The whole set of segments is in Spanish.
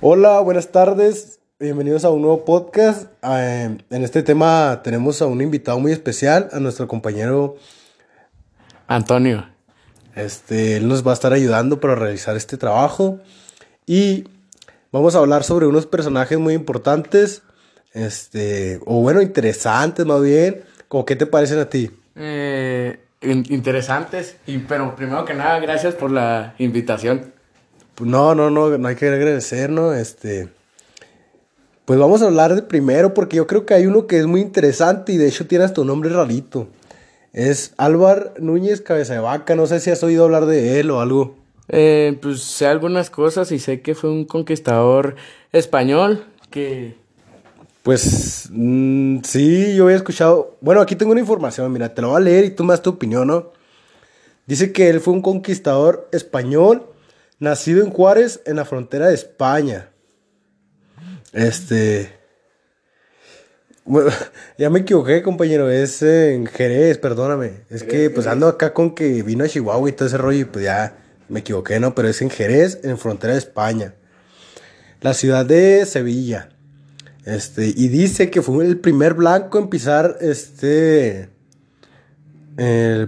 Hola, buenas tardes. Bienvenidos a un nuevo podcast. Eh, en este tema tenemos a un invitado muy especial, a nuestro compañero Antonio. Este, él nos va a estar ayudando para realizar este trabajo y vamos a hablar sobre unos personajes muy importantes, este, o bueno, interesantes más bien. ¿Cómo qué te parecen a ti? Eh, interesantes, y, pero primero que nada, gracias por la invitación. No, no, no, no hay que agradecer, ¿no? Este, pues vamos a hablar de primero porque yo creo que hay uno que es muy interesante y de hecho tiene hasta un nombre rarito. Es Álvar Núñez Cabeza de Vaca, no sé si has oído hablar de él o algo. Eh, pues sé algunas cosas y sé que fue un conquistador español que... Pues mm, sí, yo había escuchado... Bueno, aquí tengo una información, mira, te lo voy a leer y tú me das tu opinión, ¿no? Dice que él fue un conquistador español Nacido en Juárez, en la frontera de España. Este. Bueno, ya me equivoqué, compañero. Es en Jerez, perdóname. Es que pues ando acá con que vino a Chihuahua y todo ese rollo y pues ya me equivoqué, ¿no? Pero es en Jerez, en frontera de España. La ciudad de Sevilla. Este, y dice que fue el primer blanco en pisar este.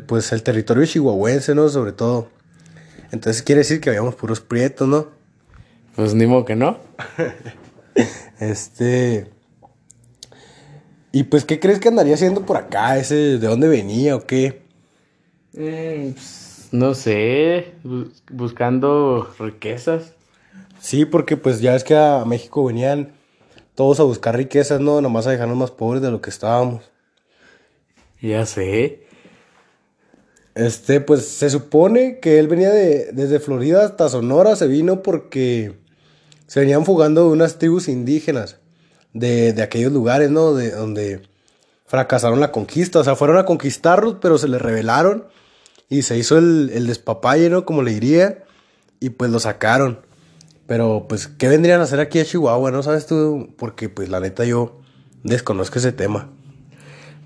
pues el territorio chihuahuense, ¿no? Sobre todo. Entonces quiere decir que habíamos puros prietos, ¿no? Pues ni modo que no. este. ¿Y pues qué crees que andaría haciendo por acá? ¿Ese de dónde venía o qué? Mm, pues, no sé, buscando riquezas. Sí, porque pues ya es que a México venían todos a buscar riquezas, ¿no? Nomás a dejarnos más pobres de lo que estábamos. Ya sé. Este, pues se supone que él venía de, desde Florida hasta Sonora, se vino porque se venían fugando de unas tribus indígenas de, aquellos lugares, ¿no? De donde fracasaron la conquista, o sea, fueron a conquistarlos, pero se les rebelaron y se hizo el, el despapalle, ¿no? Como le diría, y pues lo sacaron. Pero, pues, ¿qué vendrían a hacer aquí a Chihuahua, no sabes tú? Porque, pues, la neta, yo desconozco ese tema.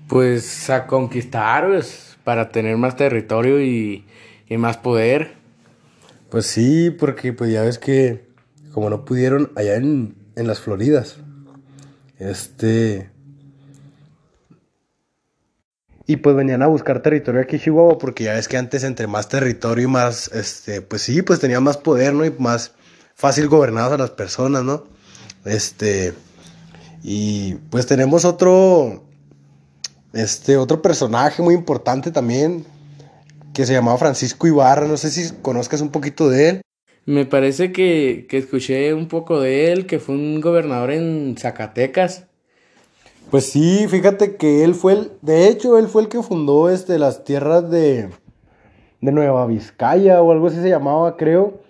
Pues a conquistar, pues, para tener más territorio y, más poder. Pues sí, porque pues ya ves que como no pudieron allá en, en las Floridas, este... Y pues venían a buscar territorio aquí Chihuahua porque ya ves que antes entre más territorio y más, este, pues sí, pues tenía más poder, ¿no? Y más fácil gobernados a las personas, ¿no? Este, y pues tenemos otro, este, otro personaje muy importante también, que se llamaba Francisco Ibarra, no sé si conozcas un poquito de él. Me parece que, que escuché un poco de él, que fue un gobernador en Zacatecas. Pues sí, fíjate que él fue el, de hecho, él fue el que fundó este, las tierras de, de Nueva Vizcaya o algo así se llamaba, creo.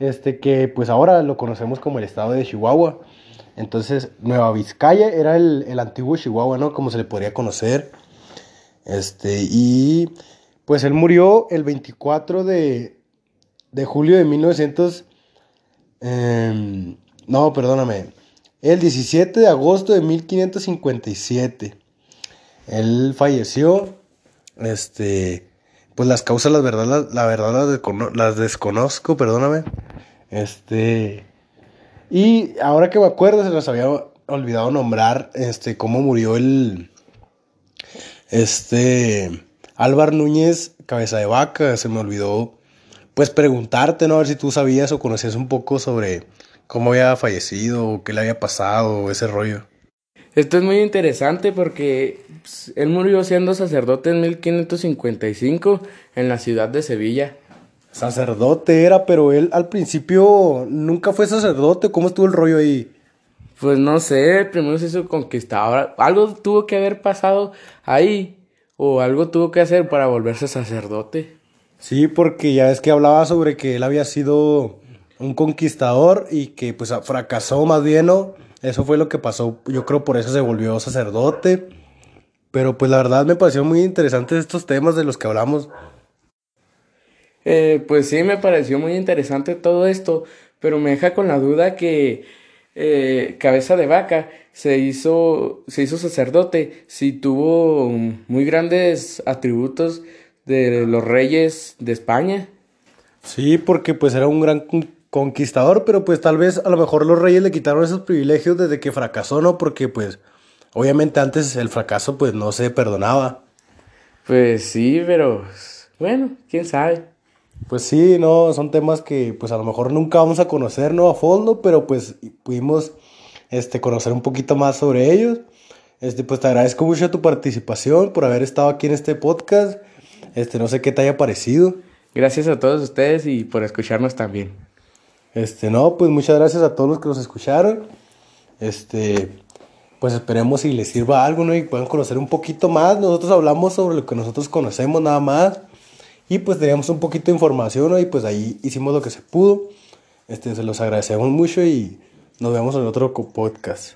Este, que pues ahora lo conocemos como el estado de Chihuahua. Entonces, Nueva Vizcaya era el, antiguo Chihuahua, ¿no? Como se le podría conocer. Este, y pues él murió el 24 de, de julio de 1900. Em, no, perdóname. El 17 de agosto de 1557. Él falleció. Este, pues las causas, la verdad, la, verdad las, las desconozco, perdóname. Este, y ahora que me acuerdo, se nos había olvidado nombrar este, cómo murió el. Este. Álvar Núñez, cabeza de vaca. Se me olvidó, pues, preguntarte, ¿no? A ver si tú sabías o conocías un poco sobre cómo había fallecido, o qué le había pasado, ese rollo. Esto es muy interesante porque pues, él murió siendo sacerdote en 1555 en la ciudad de Sevilla. Sacerdote era, pero él al principio nunca fue sacerdote. ¿Cómo estuvo el rollo ahí? Pues no sé, primero se hizo conquistador. Algo tuvo que haber pasado ahí. O algo tuvo que hacer para volverse sacerdote. Sí, porque ya es que hablaba sobre que él había sido un conquistador y que pues fracasó más bien, ¿no? Eso fue lo que pasó. Yo creo por eso se volvió sacerdote. Pero pues la verdad me pareció muy interesante estos temas de los que hablamos. Eh, pues sí, me pareció muy interesante todo esto, pero me deja con la duda que eh, Cabeza de Vaca se hizo, se hizo sacerdote, si tuvo muy grandes atributos de los reyes de España. Sí, porque pues era un gran conquistador, pero pues tal vez a lo mejor los reyes le quitaron esos privilegios desde que fracasó, ¿no? Porque pues obviamente antes el fracaso pues no se perdonaba. Pues sí, pero bueno, quién sabe. Pues sí, no, son temas que pues a lo mejor nunca vamos a conocer, ¿no? A fondo, pero pues pudimos este, conocer un poquito más sobre ellos. Este, pues te agradezco mucho tu participación por haber estado aquí en este podcast. Este, no sé qué te haya parecido. Gracias a todos ustedes y por escucharnos también. Este, no, pues muchas gracias a todos los que nos escucharon. Este, pues esperemos si les sirva algo, ¿no? Y puedan conocer un poquito más. Nosotros hablamos sobre lo que nosotros conocemos nada más. Y pues teníamos un poquito de información. Y pues ahí hicimos lo que se pudo. Este, se los agradecemos mucho y nos vemos en otro podcast.